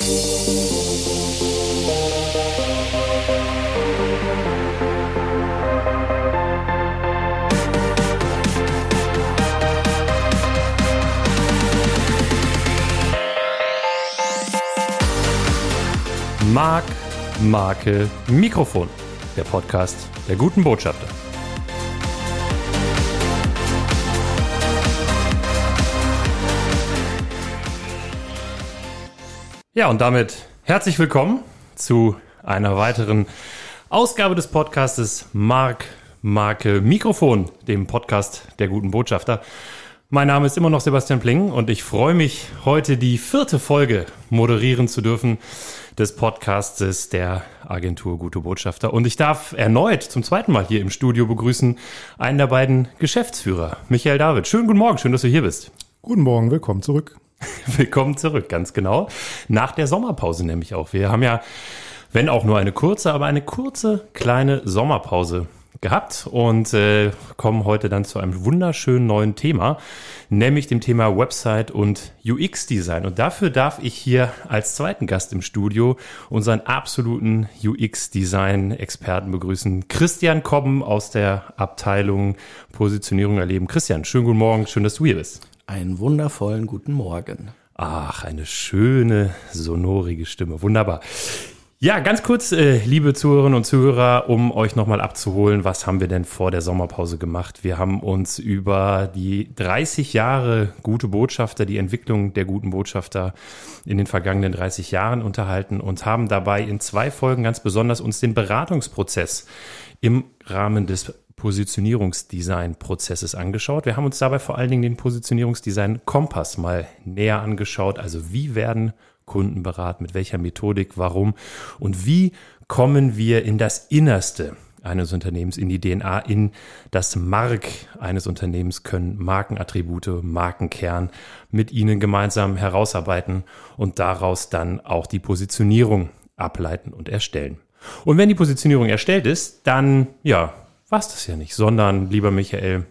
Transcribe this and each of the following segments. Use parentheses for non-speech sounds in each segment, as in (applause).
Mark, Marke, Mikrofon. Der Podcast der guten Botschafter. Ja, und damit herzlich willkommen zu einer weiteren Ausgabe des Podcastes Mark, Marke, Mikrofon, dem Podcast der guten Botschafter. Mein Name ist immer noch Sebastian Pling und ich freue mich, heute die vierte Folge moderieren zu dürfen des Podcastes der Agentur Gute Botschafter. Und ich darf erneut zum zweiten Mal hier im Studio begrüßen einen der beiden Geschäftsführer, Michael David. Schönen guten Morgen, schön, dass du hier bist. Guten Morgen, willkommen zurück. (laughs) willkommen zurück, ganz genau. Nach der Sommerpause nämlich auch. Wir haben ja, wenn auch nur eine kurze, aber eine kurze kleine Sommerpause gehabt und äh, kommen heute dann zu einem wunderschönen neuen Thema, nämlich dem Thema Website und UX-Design. Und dafür darf ich hier als zweiten Gast im Studio unseren absoluten UX-Design-Experten begrüßen, Christian Kobben aus der Abteilung Positionierung erleben. Christian, schönen guten Morgen, schön, dass du hier bist. Einen wundervollen guten Morgen. Ach, eine schöne, sonorige Stimme. Wunderbar. Ja, ganz kurz, äh, liebe Zuhörerinnen und Zuhörer, um euch nochmal abzuholen, was haben wir denn vor der Sommerpause gemacht? Wir haben uns über die 30 Jahre gute Botschafter, die Entwicklung der guten Botschafter in den vergangenen 30 Jahren unterhalten und haben dabei in zwei Folgen ganz besonders uns den Beratungsprozess im Rahmen des Positionierungsdesign-Prozesses angeschaut. Wir haben uns dabei vor allen Dingen den Positionierungsdesign-Kompass mal näher angeschaut. Also wie werden Kunden beraten, mit welcher Methodik, warum und wie kommen wir in das Innerste eines Unternehmens, in die DNA, in das Mark eines Unternehmens, können Markenattribute, Markenkern mit ihnen gemeinsam herausarbeiten und daraus dann auch die Positionierung ableiten und erstellen. Und wenn die Positionierung erstellt ist, dann, ja, war es das ja nicht, sondern, lieber Michael,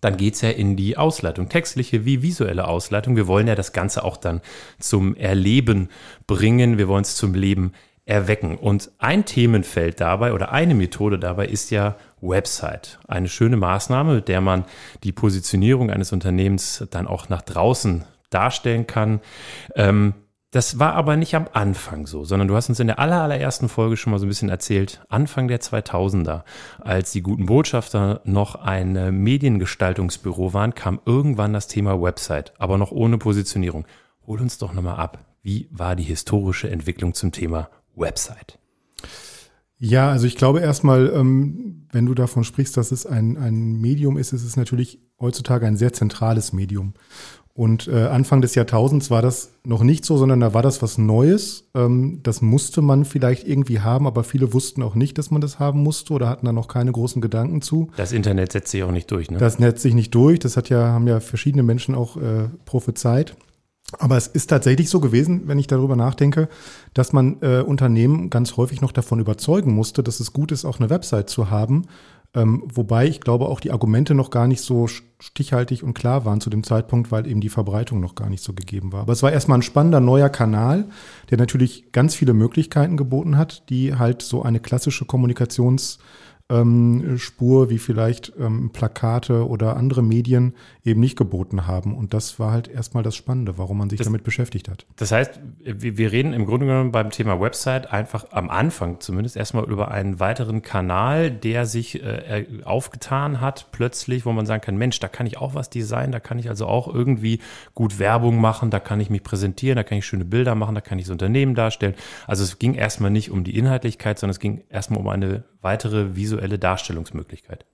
dann geht's ja in die Ausleitung, textliche wie visuelle Ausleitung. Wir wollen ja das Ganze auch dann zum Erleben bringen, wir wollen es zum Leben erwecken. Und ein Themenfeld dabei oder eine Methode dabei ist ja Website. Eine schöne Maßnahme, mit der man die Positionierung eines Unternehmens dann auch nach draußen darstellen kann. Ähm, das war aber nicht am Anfang so, sondern du hast uns in der aller, allerersten Folge schon mal so ein bisschen erzählt, Anfang der 2000er, als die guten Botschafter noch ein äh, Mediengestaltungsbüro waren, kam irgendwann das Thema Website, aber noch ohne Positionierung. Hol uns doch nochmal ab. Wie war die historische Entwicklung zum Thema Website? Ja, also ich glaube erstmal, ähm, wenn du davon sprichst, dass es ein, ein Medium ist, ist es natürlich heutzutage ein sehr zentrales Medium. Und äh, Anfang des Jahrtausends war das noch nicht so, sondern da war das was Neues. Ähm, das musste man vielleicht irgendwie haben, aber viele wussten auch nicht, dass man das haben musste oder hatten da noch keine großen Gedanken zu. Das Internet setzt sich auch nicht durch, ne? Das setzt sich nicht durch. Das hat ja, haben ja verschiedene Menschen auch äh, prophezeit. Aber es ist tatsächlich so gewesen, wenn ich darüber nachdenke, dass man äh, Unternehmen ganz häufig noch davon überzeugen musste, dass es gut ist, auch eine Website zu haben, ähm, wobei ich glaube auch die Argumente noch gar nicht so stichhaltig und klar waren zu dem Zeitpunkt, weil eben die Verbreitung noch gar nicht so gegeben war. Aber es war erstmal ein spannender neuer Kanal, der natürlich ganz viele Möglichkeiten geboten hat, die halt so eine klassische Kommunikations- ähm, Spur, wie vielleicht ähm, Plakate oder andere Medien eben nicht geboten haben. Und das war halt erstmal das Spannende, warum man sich das, damit beschäftigt hat. Das heißt, wir reden im Grunde genommen beim Thema Website einfach am Anfang zumindest erstmal über einen weiteren Kanal, der sich äh, aufgetan hat plötzlich, wo man sagen kann, Mensch, da kann ich auch was designen, da kann ich also auch irgendwie gut Werbung machen, da kann ich mich präsentieren, da kann ich schöne Bilder machen, da kann ich das Unternehmen darstellen. Also es ging erstmal nicht um die Inhaltlichkeit, sondern es ging erstmal um eine weitere visuelle Darstellungsmöglichkeit.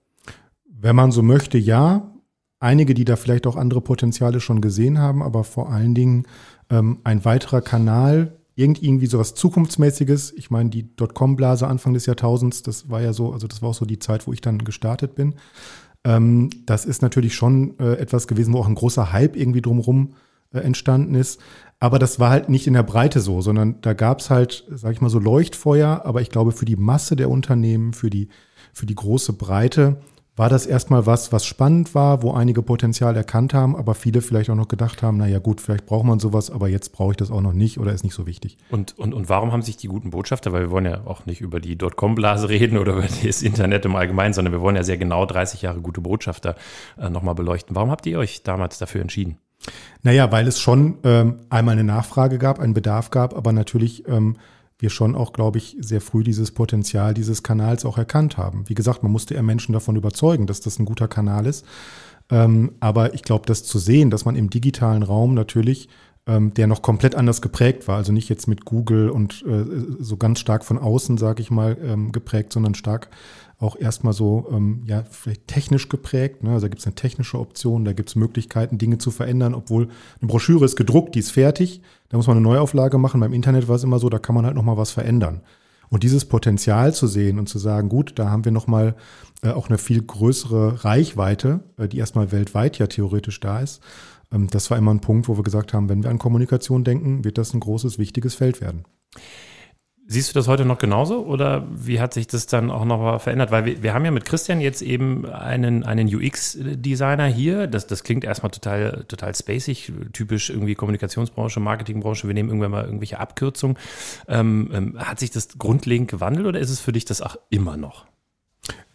Wenn man so möchte, ja. Einige, die da vielleicht auch andere Potenziale schon gesehen haben, aber vor allen Dingen ähm, ein weiterer Kanal, irgendwie so was Zukunftsmäßiges. Ich meine, die Dotcom-Blase Anfang des Jahrtausends, das war ja so, also das war auch so die Zeit, wo ich dann gestartet bin. Ähm, das ist natürlich schon äh, etwas gewesen, wo auch ein großer Hype irgendwie drumherum äh, entstanden ist. Aber das war halt nicht in der Breite so, sondern da gab es halt, sag ich mal, so Leuchtfeuer. Aber ich glaube, für die Masse der Unternehmen, für die, für die große Breite war das erstmal was, was spannend war, wo einige Potenzial erkannt haben, aber viele vielleicht auch noch gedacht haben, naja gut, vielleicht braucht man sowas, aber jetzt brauche ich das auch noch nicht oder ist nicht so wichtig. Und, und, und warum haben sich die guten Botschafter, weil wir wollen ja auch nicht über die Dotcom-Blase reden oder (laughs) über das Internet im Allgemeinen, sondern wir wollen ja sehr genau 30 Jahre gute Botschafter äh, nochmal beleuchten. Warum habt ihr euch damals dafür entschieden? Naja, weil es schon ähm, einmal eine Nachfrage gab, einen Bedarf gab, aber natürlich ähm, wir schon auch, glaube ich, sehr früh dieses Potenzial dieses Kanals auch erkannt haben. Wie gesagt, man musste eher Menschen davon überzeugen, dass das ein guter Kanal ist. Ähm, aber ich glaube, das zu sehen, dass man im digitalen Raum natürlich, ähm, der noch komplett anders geprägt war, also nicht jetzt mit Google und äh, so ganz stark von außen, sage ich mal, ähm, geprägt, sondern stark auch erstmal so, ähm, ja, vielleicht technisch geprägt. Ne? Also da gibt es eine technische Option, da gibt es Möglichkeiten, Dinge zu verändern, obwohl eine Broschüre ist gedruckt, die ist fertig. Da muss man eine Neuauflage machen. Beim Internet war es immer so, da kann man halt nochmal was verändern. Und dieses Potenzial zu sehen und zu sagen, gut, da haben wir nochmal äh, auch eine viel größere Reichweite, äh, die erstmal weltweit ja theoretisch da ist. Ähm, das war immer ein Punkt, wo wir gesagt haben, wenn wir an Kommunikation denken, wird das ein großes, wichtiges Feld werden. Siehst du das heute noch genauso oder wie hat sich das dann auch noch verändert? Weil wir, wir haben ja mit Christian jetzt eben einen, einen UX-Designer hier. Das, das klingt erstmal total, total spacig, typisch irgendwie Kommunikationsbranche, Marketingbranche. Wir nehmen irgendwann mal irgendwelche Abkürzungen. Ähm, ähm, hat sich das grundlegend gewandelt oder ist es für dich das auch immer noch?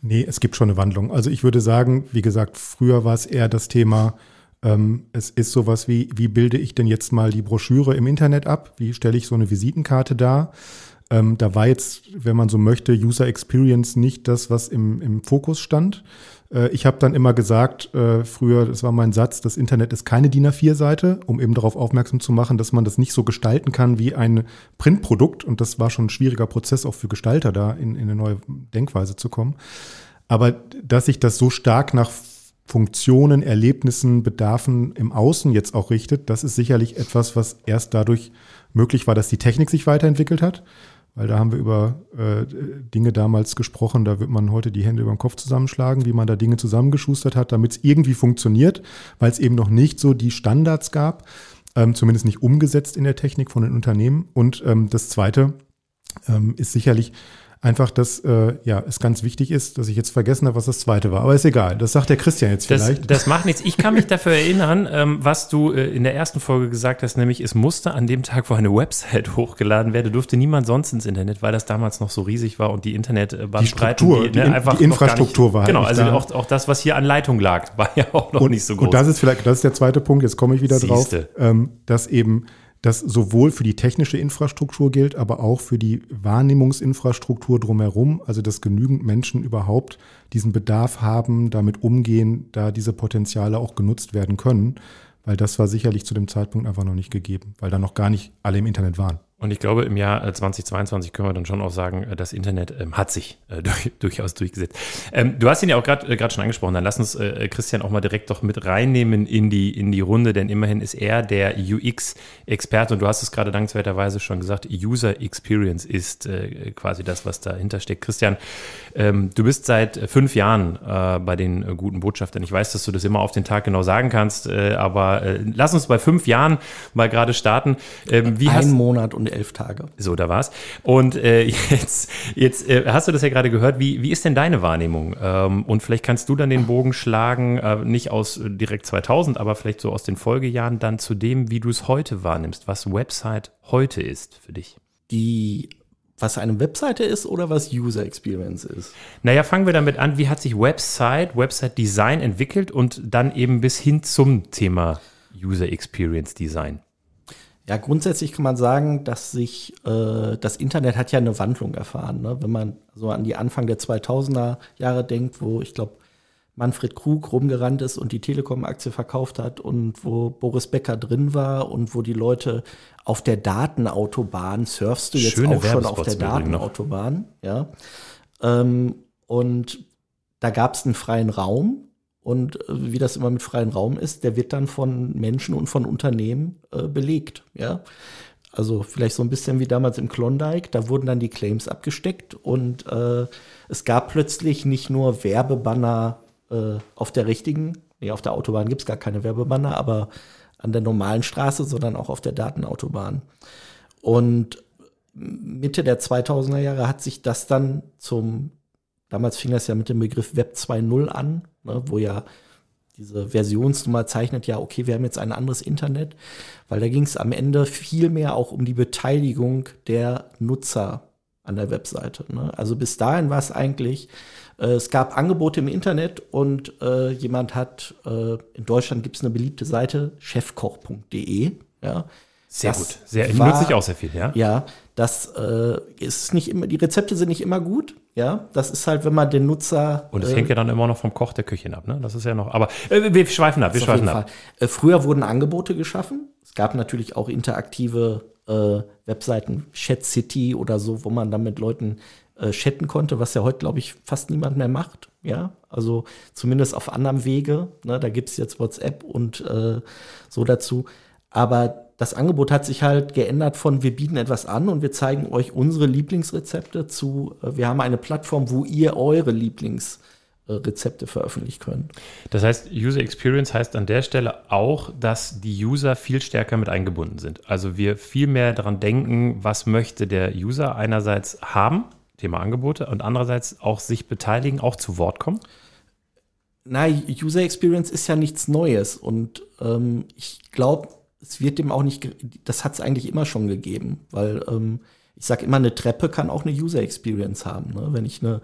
Nee, es gibt schon eine Wandlung. Also ich würde sagen, wie gesagt, früher war es eher das Thema, ähm, es ist sowas wie, wie bilde ich denn jetzt mal die Broschüre im Internet ab? Wie stelle ich so eine Visitenkarte dar? Ähm, da war jetzt, wenn man so möchte, User Experience nicht das, was im, im Fokus stand. Äh, ich habe dann immer gesagt, äh, früher, das war mein Satz, das Internet ist keine DIN A4-Seite, um eben darauf aufmerksam zu machen, dass man das nicht so gestalten kann wie ein Printprodukt. Und das war schon ein schwieriger Prozess auch für Gestalter, da in, in eine neue Denkweise zu kommen. Aber dass sich das so stark nach Funktionen, Erlebnissen, Bedarfen im Außen jetzt auch richtet, das ist sicherlich etwas, was erst dadurch möglich war, dass die Technik sich weiterentwickelt hat weil da haben wir über äh, Dinge damals gesprochen, da wird man heute die Hände über den Kopf zusammenschlagen, wie man da Dinge zusammengeschustert hat, damit es irgendwie funktioniert, weil es eben noch nicht so die Standards gab, ähm, zumindest nicht umgesetzt in der Technik von den Unternehmen. Und ähm, das Zweite ähm, ist sicherlich einfach, dass äh, ja, es ganz wichtig ist, dass ich jetzt vergessen habe, was das zweite war. Aber ist egal. Das sagt der Christian jetzt vielleicht. Das, das macht nichts. Ich kann mich (laughs) dafür erinnern, ähm, was du äh, in der ersten Folge gesagt hast, nämlich es musste an dem Tag, wo eine Website (laughs) hochgeladen werde, durfte niemand sonst ins Internet, weil das damals noch so riesig war und die Internetbahn die Struktur, die, ne, die, einfach die Infrastruktur nicht, war. Halt genau, also da. auch, auch das, was hier an Leitung lag, (laughs) war ja auch noch und, nicht so groß. Und das ist vielleicht, das ist der zweite Punkt. Jetzt komme ich wieder Siehste. drauf, ähm, dass eben das sowohl für die technische Infrastruktur gilt, aber auch für die Wahrnehmungsinfrastruktur drumherum, also dass genügend Menschen überhaupt diesen Bedarf haben, damit umgehen, da diese Potenziale auch genutzt werden können, weil das war sicherlich zu dem Zeitpunkt einfach noch nicht gegeben, weil da noch gar nicht alle im Internet waren. Und ich glaube, im Jahr 2022 äh, können wir dann schon auch sagen, äh, das Internet ähm, hat sich äh, (laughs) durch, durchaus durchgesetzt. Ähm, du hast ihn ja auch gerade äh, schon angesprochen. Dann lass uns äh, Christian auch mal direkt doch mit reinnehmen in die, in die Runde, denn immerhin ist er der UX-Experte. Und du hast es gerade dankenswerterweise schon gesagt, User Experience ist äh, quasi das, was dahinter steckt. Christian, ähm, du bist seit fünf Jahren bei den guten Botschaftern. Ich weiß, dass du das immer auf den Tag genau sagen kannst, aber lass uns bei fünf Jahren mal gerade starten. Ähm, wie Ein hast, Monat und elf Tage. So, da war's. Und äh, (laughs) jetzt, jetzt äh, hast du das ja gerade gehört. Wie, wie ist denn deine Wahrnehmung? Ähm, und vielleicht kannst du dann den Bogen schlagen, äh, nicht aus direkt 2000, aber vielleicht so aus den Folgejahren dann zu dem, wie du es heute wahrnimmst, was Website heute ist für dich. Die was eine Webseite ist oder was User Experience ist? Naja, fangen wir damit an. Wie hat sich Website, Website Design entwickelt und dann eben bis hin zum Thema User Experience Design? Ja, grundsätzlich kann man sagen, dass sich äh, das Internet hat ja eine Wandlung erfahren. Ne? Wenn man so an die Anfang der 2000er Jahre denkt, wo ich glaube Manfred Krug rumgerannt ist und die Telekom-Aktie verkauft hat und wo Boris Becker drin war und wo die Leute auf der Datenautobahn surfst du jetzt Schöne auch schon auf der Datenautobahn, ja. Ähm, und da gab es einen freien Raum und äh, wie das immer mit freiem Raum ist, der wird dann von Menschen und von Unternehmen äh, belegt. Ja, also vielleicht so ein bisschen wie damals im Klondike. Da wurden dann die Claims abgesteckt und äh, es gab plötzlich nicht nur Werbebanner äh, auf der richtigen, nee, auf der Autobahn gibt's gar keine Werbebanner, aber an der normalen Straße, sondern auch auf der Datenautobahn. Und Mitte der 2000er Jahre hat sich das dann zum damals fing das ja mit dem Begriff Web 2.0 an, ne, wo ja diese Versionsnummer zeichnet ja, okay, wir haben jetzt ein anderes Internet, weil da ging es am Ende viel mehr auch um die Beteiligung der Nutzer an der Webseite. Ne? Also bis dahin war es eigentlich, äh, es gab Angebote im Internet und äh, jemand hat, äh, in Deutschland gibt es eine beliebte Seite, chefkoch.de, ja. Sehr das gut. Sehr, war, nutze ich auch sehr viel, ja. Ja, das äh, ist nicht immer, die Rezepte sind nicht immer gut, ja, das ist halt, wenn man den Nutzer. Und es äh, hängt ja dann immer noch vom Koch der Küche ab, ne? Das ist ja noch. Aber äh, wir schweifen ab, wir schweifen ab. Äh, früher wurden Angebote geschaffen. Es gab natürlich auch interaktive äh, Webseiten, Chat City oder so, wo man dann mit Leuten äh, chatten konnte, was ja heute, glaube ich, fast niemand mehr macht. Ja, also zumindest auf anderem Wege. Ne? Da gibt es jetzt WhatsApp und äh, so dazu. Aber das Angebot hat sich halt geändert von wir bieten etwas an und wir zeigen euch unsere Lieblingsrezepte zu, äh, wir haben eine Plattform, wo ihr eure Lieblingsrezepte veröffentlichen könnt. Das heißt, User Experience heißt an der Stelle auch, dass die User viel stärker mit eingebunden sind. Also wir viel mehr daran denken, was möchte der User einerseits haben, Thema Angebote, und andererseits auch sich beteiligen, auch zu Wort kommen. Na, User Experience ist ja nichts Neues und ähm, ich glaube, es wird dem auch nicht, das hat es eigentlich immer schon gegeben, weil ähm, ich sage immer, eine Treppe kann auch eine User Experience haben. Ne? Wenn ich eine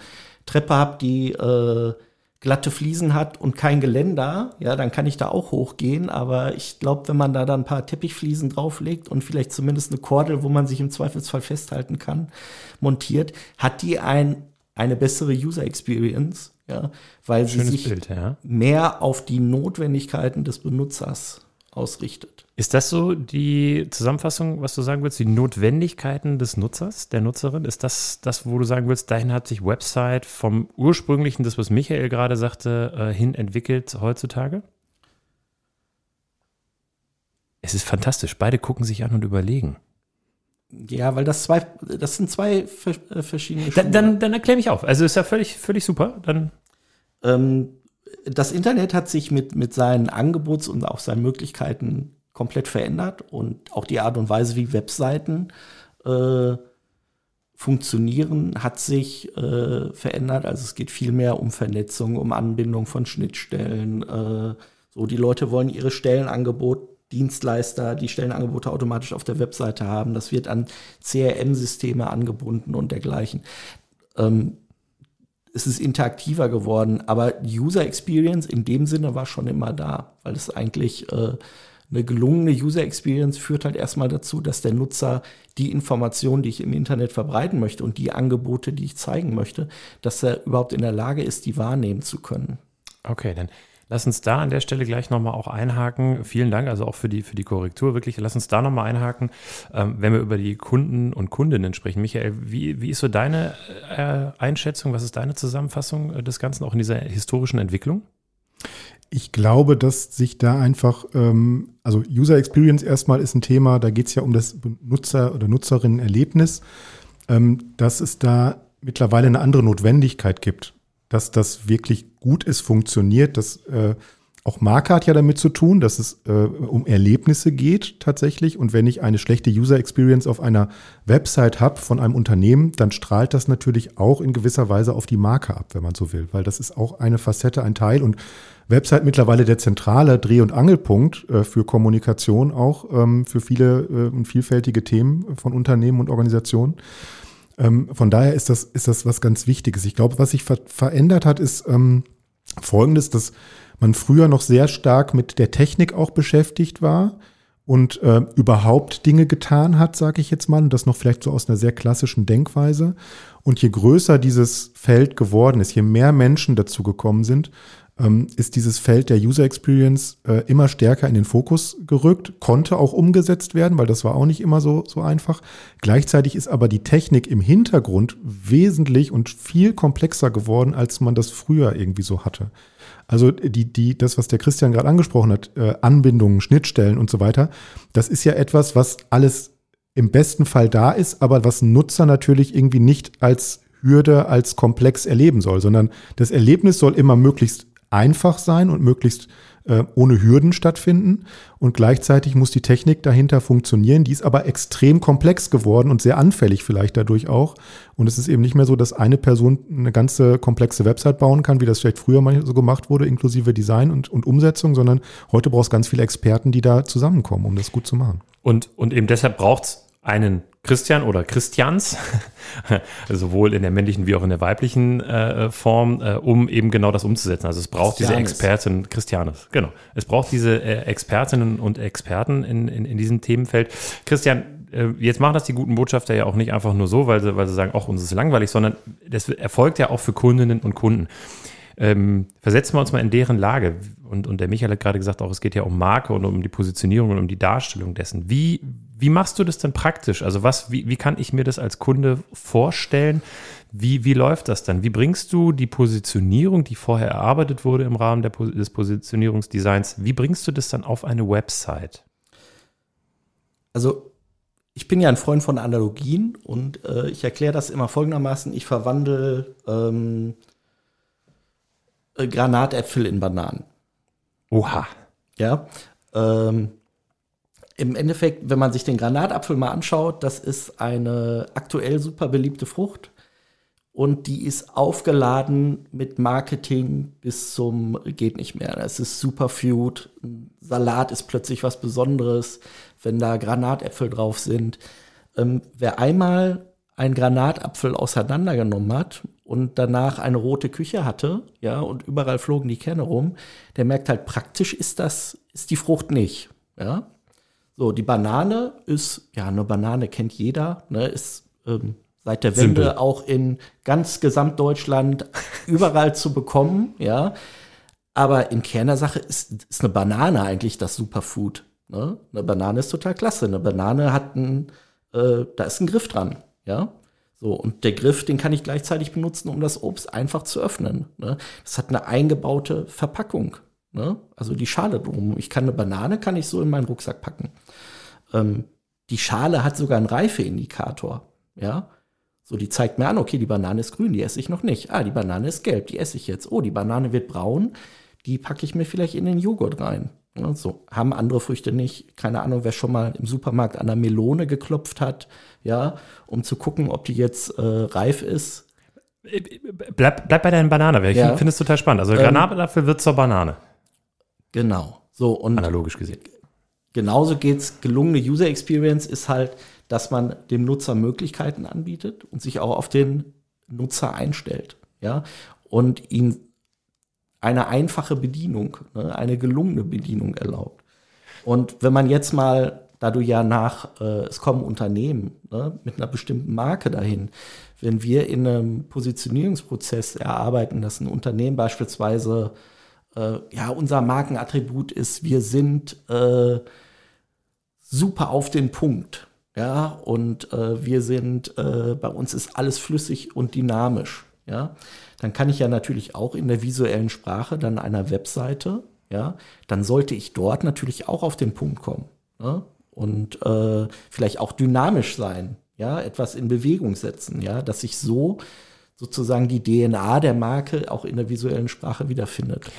Treppe habe, die äh, glatte Fliesen hat und kein Geländer, ja, dann kann ich da auch hochgehen. Aber ich glaube, wenn man da dann ein paar Teppichfliesen drauflegt und vielleicht zumindest eine Kordel, wo man sich im Zweifelsfall festhalten kann, montiert, hat die ein, eine bessere User Experience, ja, weil Schönes sie sich Bild, ja. mehr auf die Notwendigkeiten des Benutzers ausrichtet. Ist das so die Zusammenfassung, was du sagen willst, die Notwendigkeiten des Nutzers, der Nutzerin? Ist das das, wo du sagen willst, dahin hat sich Website vom ursprünglichen, das was Michael gerade sagte, äh, hin entwickelt heutzutage? Es ist fantastisch. Beide gucken sich an und überlegen. Ja, weil das zwei, das sind zwei äh, verschiedene. Dann, dann, dann erklär mich auf. Also ist ja völlig, völlig super. Dann ähm, das Internet hat sich mit, mit seinen Angebots- und auch seinen Möglichkeiten komplett verändert und auch die Art und Weise, wie Webseiten äh, funktionieren, hat sich äh, verändert. Also es geht viel mehr um Vernetzung, um Anbindung von Schnittstellen. Äh, so, die Leute wollen ihre Stellenangebot, Dienstleister, die Stellenangebote automatisch auf der Webseite haben. Das wird an CRM-Systeme angebunden und dergleichen. Ähm, es ist interaktiver geworden, aber User Experience in dem Sinne war schon immer da, weil es eigentlich äh, eine gelungene User Experience führt halt erstmal dazu, dass der Nutzer die Informationen, die ich im Internet verbreiten möchte und die Angebote, die ich zeigen möchte, dass er überhaupt in der Lage ist, die wahrnehmen zu können. Okay, dann Lass uns da an der Stelle gleich nochmal auch einhaken. Vielen Dank also auch für die, für die Korrektur. Wirklich, lass uns da nochmal einhaken, ähm, wenn wir über die Kunden und Kundinnen sprechen. Michael, wie, wie ist so deine äh, Einschätzung? Was ist deine Zusammenfassung äh, des Ganzen auch in dieser historischen Entwicklung? Ich glaube, dass sich da einfach, ähm, also User Experience erstmal ist ein Thema, da geht es ja um das Benutzer- oder Nutzerinnen-Erlebnis, ähm, dass es da mittlerweile eine andere Notwendigkeit gibt dass das wirklich gut ist, funktioniert. Das äh, auch Marke hat ja damit zu tun, dass es äh, um Erlebnisse geht tatsächlich. Und wenn ich eine schlechte User Experience auf einer Website habe von einem Unternehmen, dann strahlt das natürlich auch in gewisser Weise auf die Marke ab, wenn man so will, weil das ist auch eine Facette, ein Teil. Und Website mittlerweile der zentrale Dreh- und Angelpunkt äh, für Kommunikation auch ähm, für viele äh, und vielfältige Themen von Unternehmen und Organisationen. Ähm, von daher ist das, ist das was ganz Wichtiges. Ich glaube, was sich ver verändert hat, ist ähm, folgendes, dass man früher noch sehr stark mit der Technik auch beschäftigt war und äh, überhaupt Dinge getan hat, sage ich jetzt mal, und das noch vielleicht so aus einer sehr klassischen Denkweise. Und je größer dieses Feld geworden ist, je mehr Menschen dazu gekommen sind, ist dieses Feld der User Experience äh, immer stärker in den Fokus gerückt, konnte auch umgesetzt werden, weil das war auch nicht immer so, so einfach. Gleichzeitig ist aber die Technik im Hintergrund wesentlich und viel komplexer geworden, als man das früher irgendwie so hatte. Also die, die, das, was der Christian gerade angesprochen hat, äh, Anbindungen, Schnittstellen und so weiter, das ist ja etwas, was alles im besten Fall da ist, aber was Nutzer natürlich irgendwie nicht als Hürde, als komplex erleben soll, sondern das Erlebnis soll immer möglichst einfach sein und möglichst äh, ohne Hürden stattfinden. Und gleichzeitig muss die Technik dahinter funktionieren. Die ist aber extrem komplex geworden und sehr anfällig vielleicht dadurch auch. Und es ist eben nicht mehr so, dass eine Person eine ganze komplexe Website bauen kann, wie das vielleicht früher mal so gemacht wurde, inklusive Design und, und Umsetzung, sondern heute brauchst ganz viele Experten, die da zusammenkommen, um das gut zu machen. Und, und eben deshalb braucht es einen Christian oder Christians, (laughs) sowohl in der männlichen wie auch in der weiblichen äh, Form, äh, um eben genau das umzusetzen. Also es braucht diese Experten, Christianes, genau. Es braucht diese äh, Expertinnen und Experten in, in, in diesem Themenfeld. Christian, äh, jetzt machen das die guten Botschafter ja auch nicht einfach nur so, weil sie, weil sie sagen, ach, uns ist langweilig, sondern das erfolgt ja auch für Kundinnen und Kunden. Ähm, versetzen wir uns mal in deren Lage. Und, und der Michael hat gerade gesagt, auch es geht ja um Marke und um die Positionierung und um die Darstellung dessen. Wie, wie machst du das denn praktisch? Also was, wie, wie kann ich mir das als Kunde vorstellen? Wie, wie läuft das dann? Wie bringst du die Positionierung, die vorher erarbeitet wurde im Rahmen der, des Positionierungsdesigns, wie bringst du das dann auf eine Website? Also ich bin ja ein Freund von Analogien und äh, ich erkläre das immer folgendermaßen. Ich verwandle ähm, äh, Granatäpfel in Bananen. Oha. Ja. Ähm, Im Endeffekt, wenn man sich den Granatapfel mal anschaut, das ist eine aktuell super beliebte Frucht und die ist aufgeladen mit Marketing bis zum geht nicht mehr. Es ist Superfood, Salat ist plötzlich was Besonderes, wenn da Granatäpfel drauf sind. Ähm, wer einmal einen Granatapfel auseinandergenommen hat und danach eine rote Küche hatte, ja, und überall flogen die Kerne rum, der merkt halt, praktisch ist das, ist die Frucht nicht, ja. So, die Banane ist, ja, eine Banane kennt jeder, ne, ist ähm, seit der Wende Simpel. auch in ganz Gesamtdeutschland (laughs) überall zu bekommen, ja. Aber in Kern der Sache ist, ist eine Banane eigentlich das Superfood. Ne? Eine Banane ist total klasse. Eine Banane hat ein, äh, da ist ein Griff dran, ja. So, und der Griff, den kann ich gleichzeitig benutzen, um das Obst einfach zu öffnen. Ne? Das hat eine eingebaute Verpackung. Ne? Also die Schale drum. Ich kann eine Banane, kann ich so in meinen Rucksack packen. Ähm, die Schale hat sogar einen Reifeindikator. Ja, so die zeigt mir an, okay, die Banane ist grün, die esse ich noch nicht. Ah, die Banane ist gelb, die esse ich jetzt. Oh, die Banane wird braun, die packe ich mir vielleicht in den Joghurt rein. Ja, so haben andere Früchte nicht. Keine Ahnung, wer schon mal im Supermarkt an der Melone geklopft hat, ja, um zu gucken, ob die jetzt äh, reif ist. Bleib, bleib bei deinen Banane, ich ja. finde es total spannend. Also ähm, Granatapfel wird zur Banane. Genau. So und analogisch gesehen. Genauso geht's. Gelungene User Experience ist halt, dass man dem Nutzer Möglichkeiten anbietet und sich auch auf den Nutzer einstellt, ja, und ihn eine einfache Bedienung, ne, eine gelungene Bedienung erlaubt. Und wenn man jetzt mal, da du ja nach, äh, es kommen Unternehmen ne, mit einer bestimmten Marke dahin, wenn wir in einem Positionierungsprozess erarbeiten, dass ein Unternehmen beispielsweise, äh, ja, unser Markenattribut ist, wir sind äh, super auf den Punkt, ja, und äh, wir sind, äh, bei uns ist alles flüssig und dynamisch, ja, dann kann ich ja natürlich auch in der visuellen Sprache dann einer Webseite, ja, dann sollte ich dort natürlich auch auf den Punkt kommen. Ne? Und äh, vielleicht auch dynamisch sein, ja, etwas in Bewegung setzen, ja, dass sich so sozusagen die DNA der Marke auch in der visuellen Sprache wiederfindet.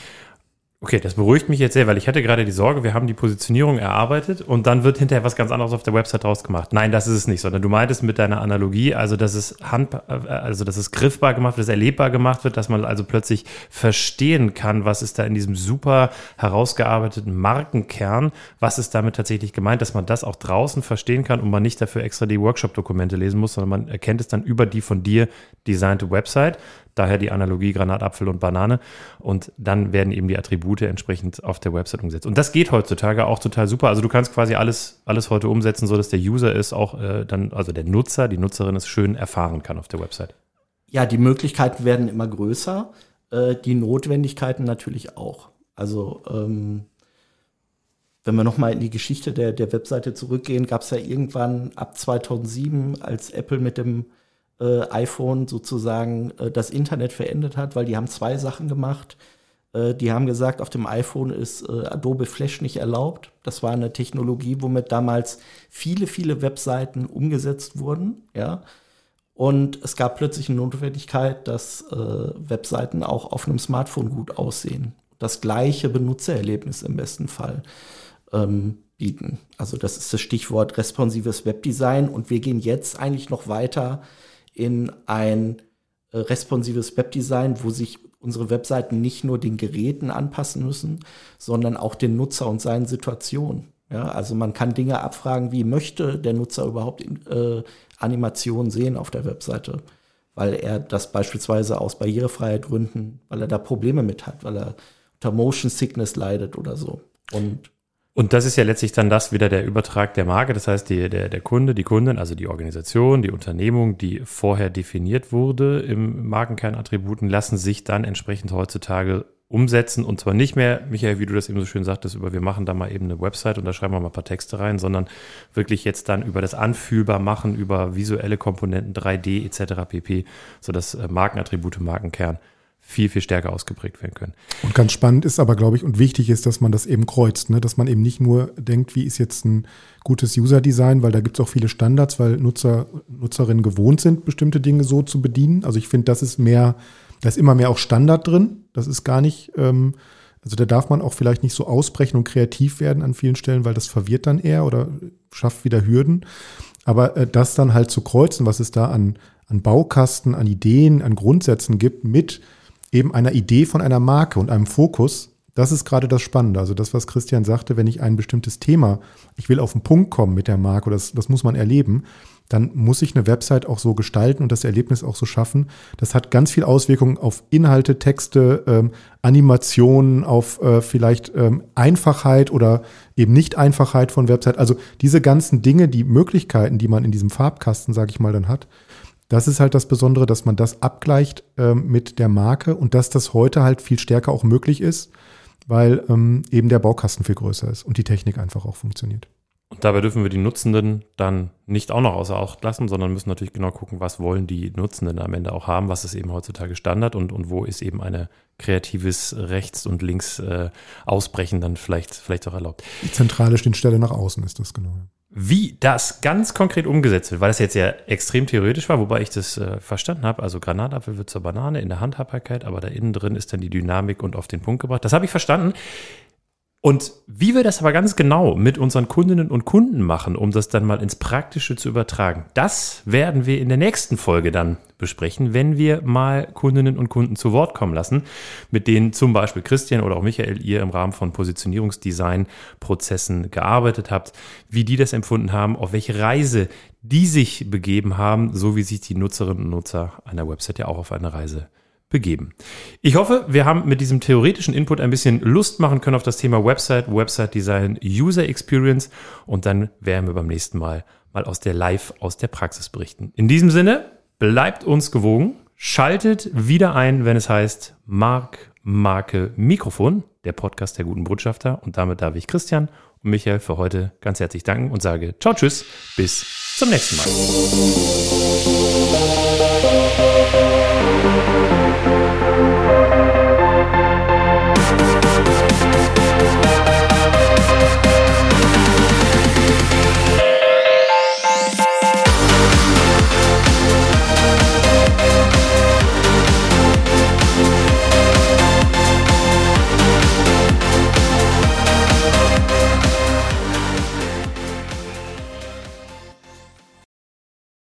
Okay, das beruhigt mich jetzt sehr, weil ich hatte gerade die Sorge, wir haben die Positionierung erarbeitet und dann wird hinterher was ganz anderes auf der Website draus gemacht. Nein, das ist es nicht, sondern du meintest mit deiner Analogie, also dass es hand, also dass es griffbar gemacht wird, dass es erlebbar gemacht wird, dass man also plötzlich verstehen kann, was ist da in diesem super herausgearbeiteten Markenkern, was ist damit tatsächlich gemeint, dass man das auch draußen verstehen kann und man nicht dafür extra die Workshop-Dokumente lesen muss, sondern man erkennt es dann über die von dir designte Website. Daher die Analogie Granatapfel und Banane. Und dann werden eben die Attribute entsprechend auf der Website umgesetzt. Und das geht heutzutage auch total super. Also du kannst quasi alles, alles heute umsetzen, so dass der User ist auch äh, dann, also der Nutzer, die Nutzerin es schön erfahren kann auf der Website. Ja, die Möglichkeiten werden immer größer, äh, die Notwendigkeiten natürlich auch. Also ähm, wenn wir nochmal in die Geschichte der, der Webseite zurückgehen, gab es ja irgendwann ab 2007, als Apple mit dem iPhone sozusagen äh, das Internet verändert hat, weil die haben zwei Sachen gemacht. Äh, die haben gesagt, auf dem iPhone ist äh, Adobe Flash nicht erlaubt. Das war eine Technologie, womit damals viele, viele Webseiten umgesetzt wurden. Ja. Und es gab plötzlich eine Notwendigkeit, dass äh, Webseiten auch auf einem Smartphone gut aussehen. das gleiche Benutzererlebnis im besten Fall ähm, bieten. Also das ist das Stichwort responsives Webdesign und wir gehen jetzt eigentlich noch weiter in ein äh, responsives Webdesign, wo sich unsere Webseiten nicht nur den Geräten anpassen müssen, sondern auch den Nutzer und seinen Situationen. Ja, also man kann Dinge abfragen, wie möchte der Nutzer überhaupt äh, Animationen sehen auf der Webseite, weil er das beispielsweise aus Barrierefreiheitgründen, weil er da Probleme mit hat, weil er unter Motion Sickness leidet oder so. Und und das ist ja letztlich dann das wieder der Übertrag der Marke. Das heißt, die, der, der Kunde, die Kundin, also die Organisation, die Unternehmung, die vorher definiert wurde im Markenkernattributen, lassen sich dann entsprechend heutzutage umsetzen und zwar nicht mehr, Michael, wie du das eben so schön sagtest, über wir machen da mal eben eine Website und da schreiben wir mal ein paar Texte rein, sondern wirklich jetzt dann über das Anfühlbar machen, über visuelle Komponenten, 3D etc. pp, sodass äh, Markenattribute, Markenkern viel, viel stärker ausgeprägt werden können. Und ganz spannend ist aber, glaube ich, und wichtig ist, dass man das eben kreuzt, ne? dass man eben nicht nur denkt, wie ist jetzt ein gutes User-Design, weil da gibt es auch viele Standards, weil Nutzer, Nutzerinnen gewohnt sind, bestimmte Dinge so zu bedienen. Also ich finde, das ist mehr da ist immer mehr auch Standard drin. Das ist gar nicht, ähm, also da darf man auch vielleicht nicht so ausbrechen und kreativ werden an vielen Stellen, weil das verwirrt dann eher oder schafft wieder Hürden. Aber äh, das dann halt zu kreuzen, was es da an, an Baukasten, an Ideen, an Grundsätzen gibt, mit eben einer Idee von einer Marke und einem Fokus, das ist gerade das Spannende. Also das, was Christian sagte, wenn ich ein bestimmtes Thema, ich will auf den Punkt kommen mit der Marke, das, das muss man erleben, dann muss ich eine Website auch so gestalten und das Erlebnis auch so schaffen. Das hat ganz viel Auswirkungen auf Inhalte, Texte, ähm, Animationen, auf äh, vielleicht ähm, Einfachheit oder eben nicht Einfachheit von Website. Also diese ganzen Dinge, die Möglichkeiten, die man in diesem Farbkasten, sage ich mal, dann hat. Das ist halt das Besondere, dass man das abgleicht ähm, mit der Marke und dass das heute halt viel stärker auch möglich ist, weil ähm, eben der Baukasten viel größer ist und die Technik einfach auch funktioniert. Und dabei dürfen wir die Nutzenden dann nicht auch noch außer Acht lassen, sondern müssen natürlich genau gucken, was wollen die Nutzenden am Ende auch haben, was ist eben heutzutage Standard und, und wo ist eben eine kreatives Rechts- und Links äh, Ausbrechen dann vielleicht, vielleicht auch erlaubt. Die zentrale Schnittstelle nach außen ist das genau. Wie das ganz konkret umgesetzt wird, weil das jetzt ja extrem theoretisch war, wobei ich das äh, verstanden habe, also Granatapfel wird zur Banane in der Handhabbarkeit, aber da innen drin ist dann die Dynamik und auf den Punkt gebracht. Das habe ich verstanden. Und wie wir das aber ganz genau mit unseren Kundinnen und Kunden machen, um das dann mal ins Praktische zu übertragen, das werden wir in der nächsten Folge dann besprechen, wenn wir mal Kundinnen und Kunden zu Wort kommen lassen, mit denen zum Beispiel Christian oder auch Michael ihr im Rahmen von Positionierungsdesign-Prozessen gearbeitet habt, wie die das empfunden haben, auf welche Reise die sich begeben haben, so wie sich die Nutzerinnen und Nutzer einer Website ja auch auf eine Reise begeben. Ich hoffe, wir haben mit diesem theoretischen Input ein bisschen Lust machen können auf das Thema Website, Website Design, User Experience und dann werden wir beim nächsten Mal mal aus der Live, aus der Praxis berichten. In diesem Sinne, bleibt uns gewogen, schaltet wieder ein, wenn es heißt Mark, Marke, Mikrofon, der Podcast der guten Botschafter und damit darf ich Christian und Michael für heute ganz herzlich danken und sage ciao, tschüss, bis zum nächsten Mal.